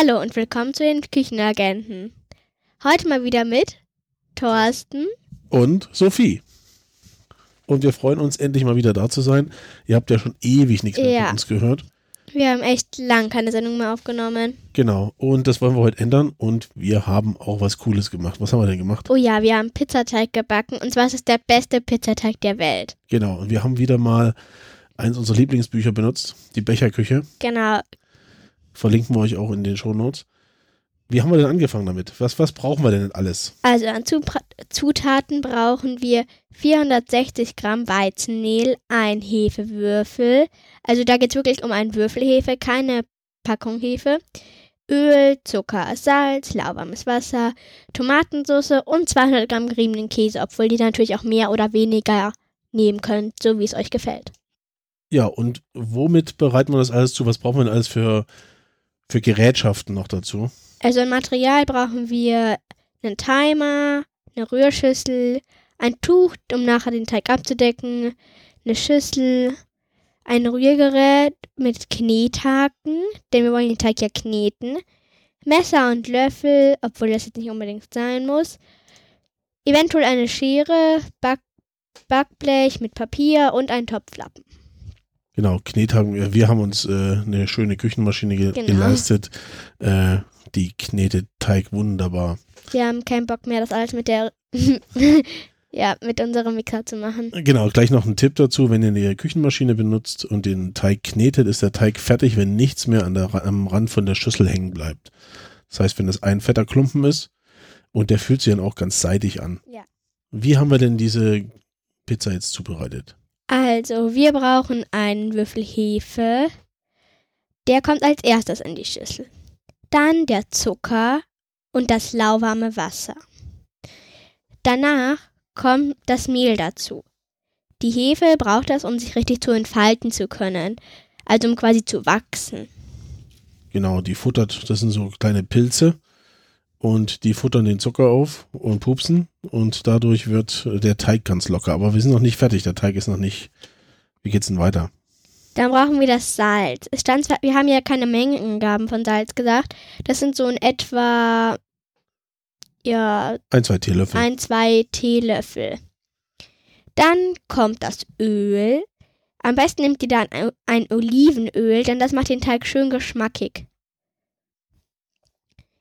Hallo und willkommen zu den Küchenagenten. Heute mal wieder mit Thorsten und Sophie. Und wir freuen uns endlich mal wieder da zu sein. Ihr habt ja schon ewig nichts mehr Ja. von uns gehört. Wir haben echt lang keine Sendung mehr aufgenommen. Genau. Und das wollen wir heute ändern. Und wir haben auch was Cooles gemacht. Was haben wir denn gemacht? Oh ja, wir haben Pizzateig gebacken und zwar ist es der beste Pizzateig der Welt. Genau. Und wir haben wieder mal eins unserer Lieblingsbücher benutzt. Die Becherküche. Genau. Verlinken wir euch auch in den Shownotes. Wie haben wir denn angefangen damit? Was, was brauchen wir denn alles? Also an Zutaten brauchen wir 460 Gramm Weizenmehl, ein Hefewürfel. Also da geht es wirklich um einen Würfelhefe, keine Packung Hefe. Öl, Zucker, Salz, lauwarmes Wasser, Tomatensauce und 200 Gramm geriebenen Käse, obwohl die natürlich auch mehr oder weniger nehmen könnt, so wie es euch gefällt. Ja, und womit bereiten wir das alles zu? Was brauchen wir denn alles für, für Gerätschaften noch dazu? Also an Material brauchen wir einen Timer, eine Rührschüssel, ein Tuch, um nachher den Teig abzudecken, eine Schüssel, ein Rührgerät mit Knethaken, denn wir wollen den Teig ja kneten, Messer und Löffel, obwohl das jetzt nicht unbedingt sein muss, eventuell eine Schere, Back Backblech mit Papier und ein Topflappen. Genau, Knethaken. Wir wir haben uns äh, eine schöne Küchenmaschine ge Genau. geleistet. Äh, die knetet Teig wunderbar. Wir haben keinen Bock mehr, das alles mit der ja, mit unserem Mixer zu machen. Genau, gleich noch ein Tipp dazu. Wenn ihr eine Küchenmaschine benutzt und den Teig knetet, ist der Teig fertig, wenn nichts mehr an der, am Rand von der Schüssel hängen bleibt. Das heißt, wenn es ein fetter Klumpen ist und der fühlt sich dann auch ganz seidig an. Ja. Wie haben wir denn diese Pizza jetzt zubereitet? Also, wir brauchen einen Würfel Hefe. Der kommt als erstes in die Schüssel. Dann der Zucker und das lauwarme Wasser. Danach kommt das Mehl dazu. Die Hefe braucht das, um sich richtig zu entfalten zu können. Also um quasi zu wachsen. Genau, die futtert, das sind so kleine Pilze und die futtern den Zucker auf und pupsen und dadurch wird der Teig ganz locker. Aber wir sind noch nicht fertig, der Teig ist noch nicht. Wie geht's denn weiter? Dann brauchen wir das Salz. Es stand zwar, wir haben ja keine Mengenangaben von Salz gesagt. Das sind so in etwa ja Ein, zwei Teelöffel. ein, zwei Teelöffel. Dann kommt das Öl. Am besten nehmt ihr dann ein- ein Olivenöl, denn das macht den Teig schön geschmackig.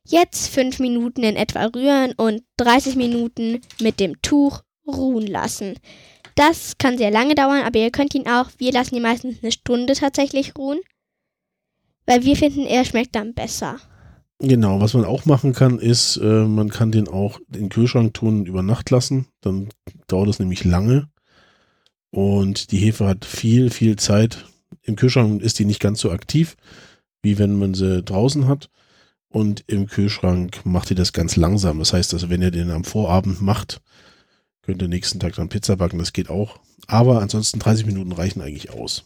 Jetzt fünf Minuten in etwa rühren und 30 Minuten mit dem Tuch ruhen lassen. Das kann sehr lange dauern, aber ihr könnt ihn auch, wir lassen ihn meistens eine Stunde tatsächlich ruhen, weil wir finden, er schmeckt dann besser. Genau, was man auch machen kann, ist, äh, man kann den auch in den Kühlschrank tun und über Nacht lassen. Dann dauert es nämlich lange. Und die Hefe hat viel, viel Zeit. Im Kühlschrank ist die nicht ganz so aktiv, wie wenn man sie draußen hat. Und im Kühlschrank macht die das ganz langsam. Das heißt, also wenn ihr den am Vorabend macht, könnt ihr nächsten Tag dann Pizza backen. Das geht auch. Aber ansonsten 30 Minuten reichen eigentlich aus.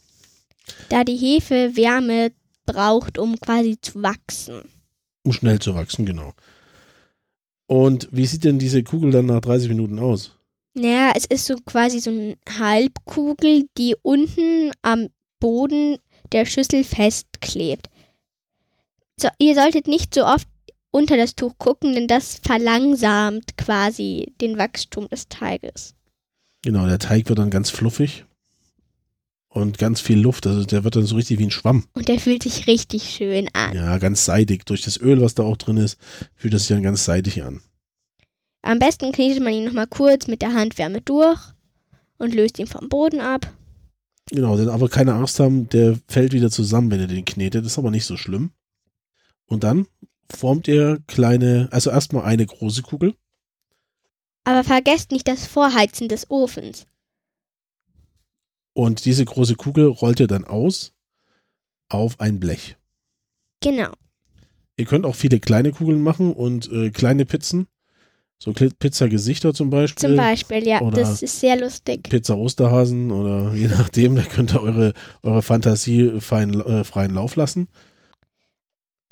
Da die Hefe Wärme braucht, um quasi zu wachsen. Um schnell zu wachsen, genau. Und wie sieht denn diese Kugel dann nach 30 Minuten aus? Naja, es ist so quasi so eine Halbkugel, die unten am Boden der Schüssel festklebt. So, ihr solltet nicht so oft unter das Tuch gucken, denn das verlangsamt quasi den Wachstum des Teiges. Genau, der Teig wird dann ganz fluffig und ganz viel Luft. Also der wird dann so richtig wie ein Schwamm. Und der fühlt sich richtig schön an. Ja, ganz seidig. Durch das Öl, was da auch drin ist, fühlt das sich dann ganz seidig an. Am besten knetet man ihn nochmal kurz mit der Handwärme durch und löst ihn vom Boden ab. Genau, denn aber keine Angst haben, der fällt wieder zusammen, wenn ihr den knetet. Das ist aber nicht so schlimm. Und dann formt ihr kleine, also erstmal eine große Kugel. Aber vergesst nicht das Vorheizen des Ofens. Und diese große Kugel rollt ihr dann aus auf ein Blech. Genau. Ihr könnt auch viele kleine Kugeln machen und äh, kleine Pizzen. So Pizzagesichter zum Beispiel. Zum Beispiel, ja, oder- das ist sehr lustig. Pizza Osterhasen oder je nachdem, da könnt ihr eure, eure Fantasie fein, äh, freien Lauf lassen.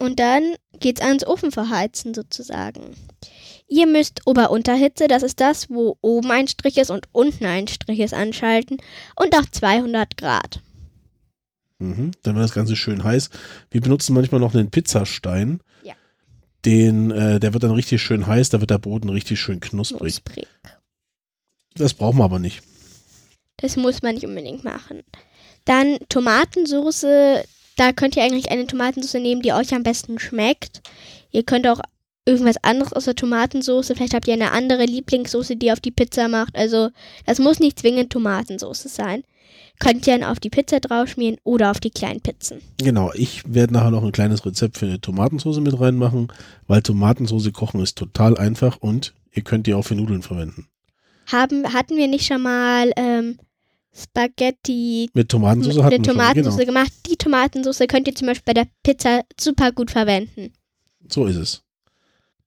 Und dann geht's ans Ofenverheizen sozusagen. Ihr müsst Ober-Unterhitze, das ist das, wo oben ein Strich ist und unten ein Strich ist, anschalten und auf 200 Grad. Mhm. Dann wird das Ganze schön heiß. Wir benutzen manchmal noch einen Pizzastein. Ja. Den, äh, der wird dann richtig schön heiß, da wird der Boden richtig schön knusprig. Knusprig. Das brauchen wir aber nicht. Das muss man nicht unbedingt machen. Dann Tomatensoße. Da könnt ihr eigentlich eine Tomatensoße nehmen, die euch am besten schmeckt. Ihr könnt auch irgendwas anderes außer Tomatensoße. Vielleicht habt ihr eine andere Lieblingssoße, die ihr auf die Pizza macht. Also das muss nicht zwingend Tomatensoße sein. Könnt ihr dann auf die Pizza draufschmieren oder auf die kleinen Pizzen. Genau, ich werde nachher noch ein kleines Rezept für eine Tomatensauce mit reinmachen, weil Tomatensauce kochen ist total einfach und ihr könnt die auch für Nudeln verwenden. Haben, hatten wir nicht schon mal ähm, Spaghetti Mit Tomatensauce mit wir schon, Tomatensauce genau. gemacht? Die Tomatensauce könnt ihr zum Beispiel bei der Pizza super gut verwenden. So ist es.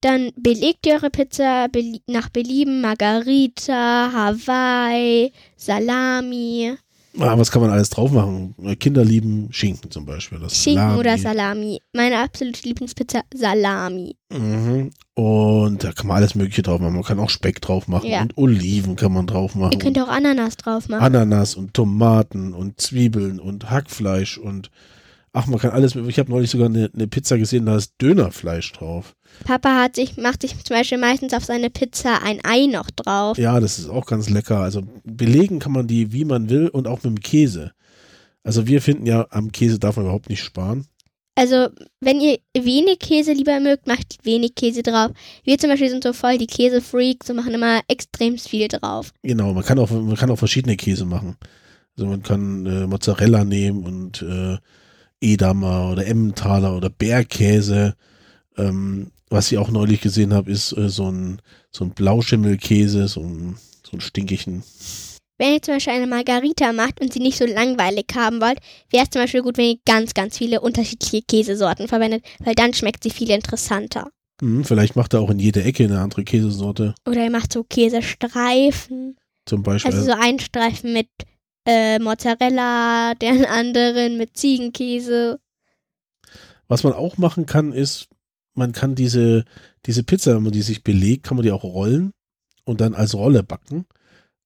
Dann belegt ihr eure Pizza belie nach Belieben Margarita, Hawaii, Salami, Ah, was kann man alles drauf machen? Kinder lieben Schinken zum Beispiel. Das Schinken Salami. oder Salami. Meine absolute Lieblingspizza, Salami. Mhm. Da kann man alles Mögliche drauf machen. Man kann auch Speck drauf machen Ja. und Oliven kann man drauf machen. Ihr könnt auch Ananas drauf machen. Ananas und Tomaten und Zwiebeln und Hackfleisch und ach, man kann alles. Ich habe neulich sogar eine, eine Pizza gesehen, da ist Dönerfleisch drauf. Papa hat sich, macht sich zum Beispiel meistens auf seine Pizza ein Ei noch drauf. Ja, das ist auch ganz lecker. Also belegen kann man die, wie man will und auch mit dem Käse. Also wir finden ja, am Käse darf man überhaupt nicht sparen. Also, wenn ihr wenig Käse lieber mögt, macht wenig Käse drauf. Wir zum Beispiel sind so voll die Käsefreaks und machen immer extrem viel drauf. Genau, man kann auch, man kann auch verschiedene Käse machen. Also man kann äh, Mozzarella nehmen und äh, Edamer oder Emmentaler oder Bergkäse. Ähm, was ich auch neulich gesehen habe, ist äh, so ein so ein Blauschimmelkäse, so ein, so ein stinkigen. Wenn ihr zum Beispiel eine Margarita macht und sie nicht so langweilig haben wollt, wäre es zum Beispiel gut, wenn ihr ganz, ganz viele unterschiedliche Käsesorten verwendet, weil dann schmeckt sie viel interessanter. Hm, vielleicht macht er auch in jeder Ecke eine andere Käsesorte. Oder ihr macht so Käsestreifen. Zum Beispiel. Also so einen Streifen mit äh, Mozzarella, den anderen mit Ziegenkäse. Was man auch machen kann, ist, man kann diese, diese Pizza, wenn man die sich belegt, kann man die auch rollen und dann als Rolle backen.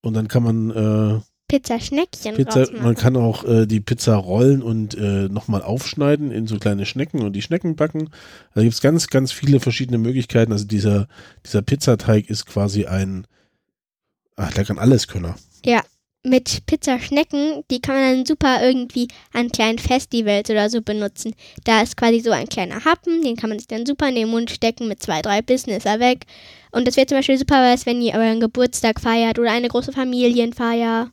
Und dann kann man äh, Pizzaschneckchen Pizza, man kann auch äh, die Pizza rollen und äh, nochmal aufschneiden in so kleine Schnecken und die Schnecken backen. Da gibt es ganz, ganz viele verschiedene Möglichkeiten. Also dieser, dieser Pizzateig ist quasi ein, ach, der kann alles können. Mit Pizzaschnecken, die kann man dann super irgendwie an kleinen Festivals oder so benutzen. Da ist quasi so ein kleiner Happen, den kann man sich dann super in den Mund stecken, mit zwei, drei Bissen ist er weg. Und das wäre zum Beispiel super was, wenn ihr euren Geburtstag feiert oder eine große Familienfeier.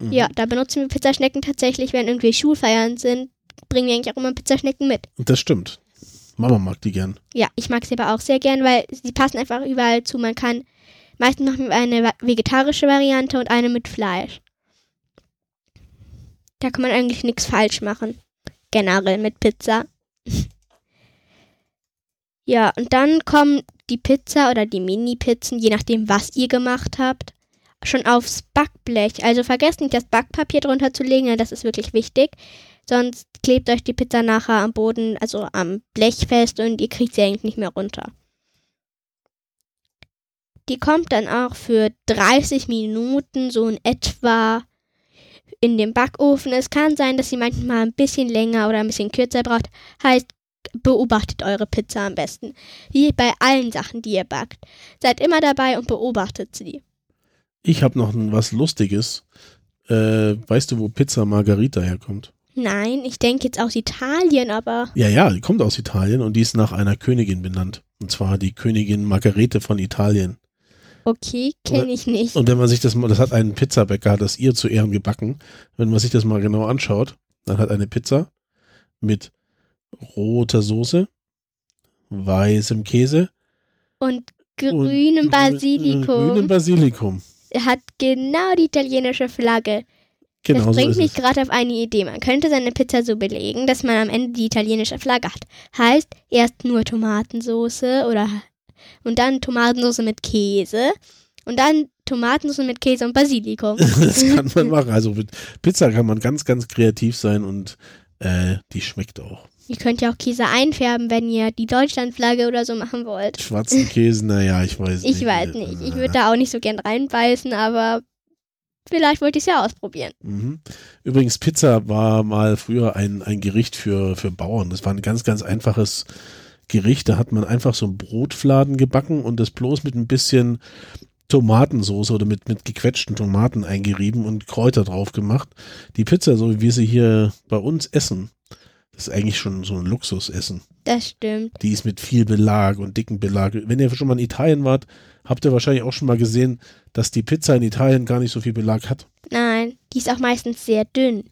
Mhm. Ja, da benutzen wir Pizzaschnecken tatsächlich, wenn irgendwie Schulfeiern sind, bringen wir eigentlich auch immer Pizzaschnecken mit. Das stimmt. Mama mag die gern. Ja, ich mag sie aber auch sehr gern, weil sie passen einfach überall zu. Man kann, meistens machen wir eine vegetarische Variante und eine mit Fleisch. Da kann man eigentlich nichts falsch machen. Generell mit Pizza. ja, und dann kommen die Pizza oder die Mini-Pizzen, je nachdem, was ihr gemacht habt, schon aufs Backblech. Also vergesst nicht, das Backpapier drunter zu legen, denn das ist wirklich wichtig. Sonst klebt euch die Pizza nachher am Boden, also am Blech fest und ihr kriegt sie eigentlich nicht mehr runter. Die kommt dann auch für 30 Minuten so in etwa in den Backofen. Es kann sein, dass sie manchmal ein bisschen länger oder ein bisschen kürzer braucht. Heißt, beobachtet eure Pizza am besten. Wie bei allen Sachen, die ihr backt. Seid immer dabei und beobachtet sie. Ich habe noch was Lustiges. Äh, weißt du, wo Pizza Margarita herkommt? Nein, ich denke jetzt aus Italien, aber Ja, ja, die kommt aus Italien und die ist nach einer Königin benannt. Und zwar die Königin Margarete von Italien. Okay, kenne ich nicht. Und wenn man sich das mal, das hat ein Pizzabäcker, hat das ihr zu Ehren gebacken. Wenn man sich das mal genau anschaut, dann hat eine Pizza mit roter Soße, weißem Käse Und grünem und Basilikum Grünem Basilikum. hat genau die italienische Flagge. Genau das so bringt ist mich gerade auf eine Idee. Man könnte seine Pizza so belegen, dass man am Ende die italienische Flagge hat. Heißt, erst nur Tomatensauce oder und dann Tomatensauce mit Käse und dann Tomatensauce mit Käse und Basilikum. Das kann man machen. Also mit Pizza kann man ganz, ganz kreativ sein und äh, die schmeckt auch. Ihr könnt ja auch Käse einfärben, wenn ihr die Deutschlandflagge oder so machen wollt. Schwarzen Käse, naja, ich weiß nicht. Ich weiß nicht. Ich würde da auch nicht so gern reinbeißen, aber vielleicht wollte ich es ja ausprobieren. Mhm. Übrigens, Pizza war mal früher ein, ein Gericht für, für Bauern. Das war ein ganz, ganz einfaches Gericht. Da hat man einfach so einen Brotfladen gebacken und das bloß mit ein bisschen Tomatensauce oder mit, mit gequetschten Tomaten eingerieben und Kräuter drauf gemacht. Die Pizza, so wie wir sie hier bei uns essen, das ist eigentlich schon so ein Luxusessen. Das stimmt. Die ist mit viel Belag und dicken Belag. Wenn ihr schon mal in Italien wart, habt ihr wahrscheinlich auch schon mal gesehen, dass die Pizza in Italien gar nicht so viel Belag hat. Nein, die ist auch meistens sehr dünn.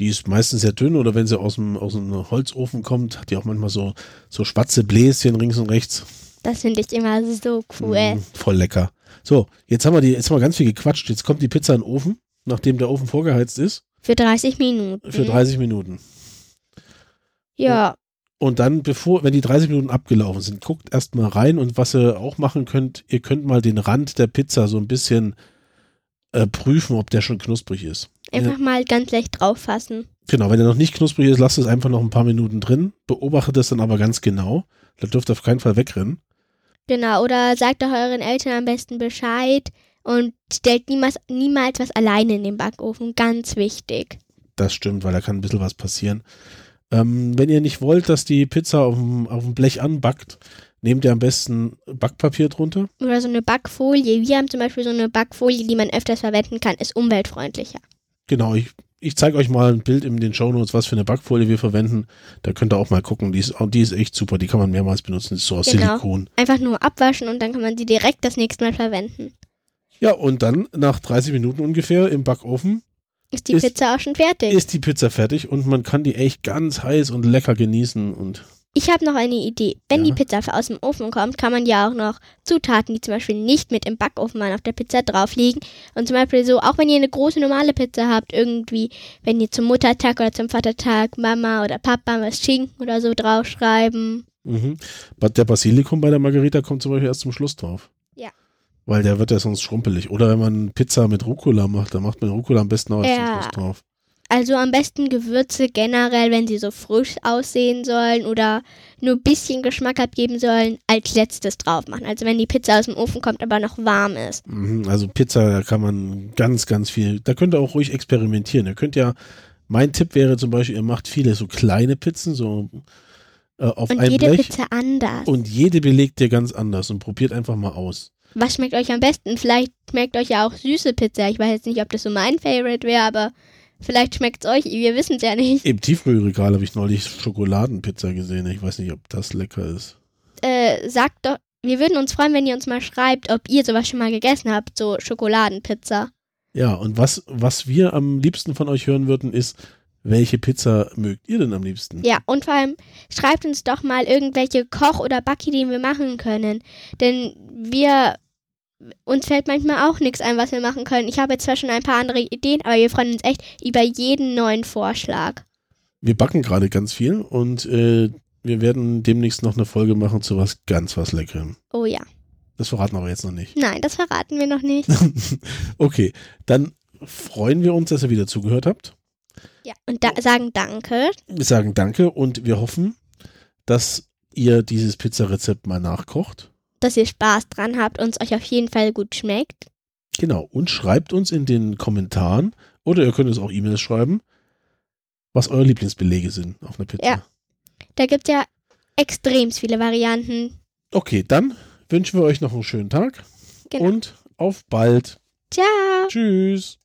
Die ist meistens sehr dünn oder wenn sie aus dem, aus dem Holzofen kommt, hat die auch manchmal so, so schwarze Bläschen links und rechts. Das finde ich immer so cool. Mm, voll lecker. So, jetzt haben wir die, jetzt haben wir ganz viel gequatscht. Jetzt kommt die Pizza in den Ofen, nachdem der Ofen vorgeheizt ist. Für 30 Minuten. Für 30 Minuten. Ja. Und dann, bevor, wenn die 30 Minuten abgelaufen sind, guckt erstmal rein und was ihr auch machen könnt, ihr könnt mal den Rand der Pizza so ein bisschen äh, prüfen, ob der schon knusprig ist. Einfach mal ganz leicht drauf fassen. Genau, wenn er noch nicht knusprig ist, lasst es einfach noch ein paar Minuten drin, beobachtet es dann aber ganz genau. Da dürft ihr auf keinen Fall wegrennen. Genau, oder sagt doch euren Eltern am besten Bescheid und stellt niemals, niemals was alleine in den Backofen. Ganz wichtig. Das stimmt, weil da kann ein bisschen was passieren. Ähm, wenn ihr nicht wollt, dass die Pizza auf dem, auf dem Blech anbackt, nehmt ihr am besten Backpapier drunter. Oder so eine Backfolie. Wir haben zum Beispiel so eine Backfolie, die man öfters verwenden kann, ist umweltfreundlicher. Genau, ich, ich zeige euch mal ein Bild in den Shownotes, was für eine Backfolie wir verwenden. Da könnt ihr auch mal gucken. Die ist, die ist echt super, die kann man mehrmals benutzen. Die ist so aus Genau. Silikon. Einfach nur abwaschen und dann kann man sie direkt das nächste Mal verwenden. Ja, und dann nach 30 Minuten ungefähr im Backofen Ist die Ist- Pizza auch schon fertig? ist die Pizza fertig und man kann die echt ganz heiß und lecker genießen und Ich habe noch eine Idee. Wenn Ja. die Pizza aus dem Ofen kommt, kann man ja auch noch Zutaten, die zum Beispiel nicht mit im Backofen waren, auf der Pizza drauflegen. Und zum Beispiel so, auch wenn ihr eine große normale Pizza habt, irgendwie, wenn ihr zum Muttertag oder zum Vatertag Mama oder Papa was Schinken oder so draufschreiben. Mhm. Der Basilikum bei der Margarita kommt zum Beispiel erst zum Schluss drauf. Ja. Weil der wird ja sonst schrumpelig. Oder wenn man Pizza mit Rucola macht, dann macht man Rucola am besten auch erst Ja. zum Schluss drauf. Also am besten Gewürze generell, wenn sie so frisch aussehen sollen oder nur ein bisschen Geschmack abgeben sollen, als letztes drauf machen. Also wenn die Pizza aus dem Ofen kommt, aber noch warm ist. Mhm. Also Pizza, da kann man ganz, ganz viel, da könnt ihr auch ruhig experimentieren. Ihr könnt ja, mein Tipp wäre zum Beispiel, ihr macht viele so kleine Pizzen, so äh, auf Und einem jede Blech. Pizza anders. Und jede belegt ihr ganz anders und probiert einfach mal aus. Was schmeckt euch am besten? Vielleicht schmeckt euch ja auch süße Pizza. Ich weiß jetzt nicht, ob das so mein Favorite wäre, aber vielleicht schmeckt es euch. Wir wissen es ja nicht. Im Tiefkühlregal habe ich neulich Schokoladenpizza gesehen. Ich weiß nicht, ob das lecker ist. Äh, sagt doch, wir würden uns freuen, wenn ihr uns mal schreibt, ob ihr sowas schon mal gegessen habt, so Schokoladenpizza. Ja, und was, was wir am liebsten von euch hören würden, ist, welche Pizza mögt ihr denn am liebsten? Ja, und vor allem schreibt uns doch mal irgendwelche Koch- oder Backideen wir machen können. Denn wir, uns fällt manchmal auch nichts ein, was wir machen können. Ich habe jetzt zwar schon ein paar andere Ideen, aber wir freuen uns echt über jeden neuen Vorschlag. Wir backen gerade ganz viel und äh, wir werden demnächst noch eine Folge machen zu was ganz was Leckerem. Oh ja. Das verraten wir aber jetzt noch nicht. Nein, das verraten wir noch nicht. okay, dann freuen wir uns, dass ihr wieder zugehört habt. Ja, und da sagen Danke. Wir sagen Danke und wir hoffen, dass ihr dieses Pizzarezept mal nachkocht. Dass ihr Spaß dran habt und es euch auf jeden Fall gut schmeckt. Genau. Und schreibt uns in den Kommentaren oder ihr könnt uns auch E-Mails schreiben, was eure Lieblingsbelege sind auf einer Pizza. Ja. Da gibt es ja extrem viele Varianten. Okay, dann wünschen wir euch noch einen schönen Tag Genau. und auf bald. Ciao. Tschüss.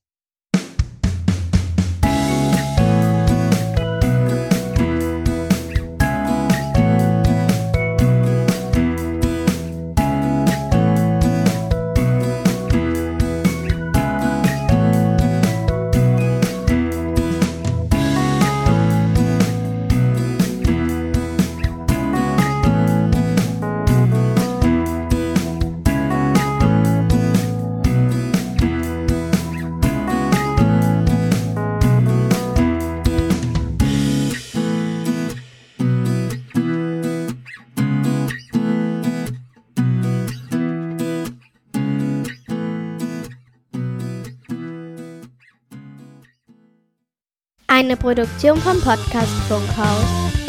Eine Produktion vom Podcast Funkhaus.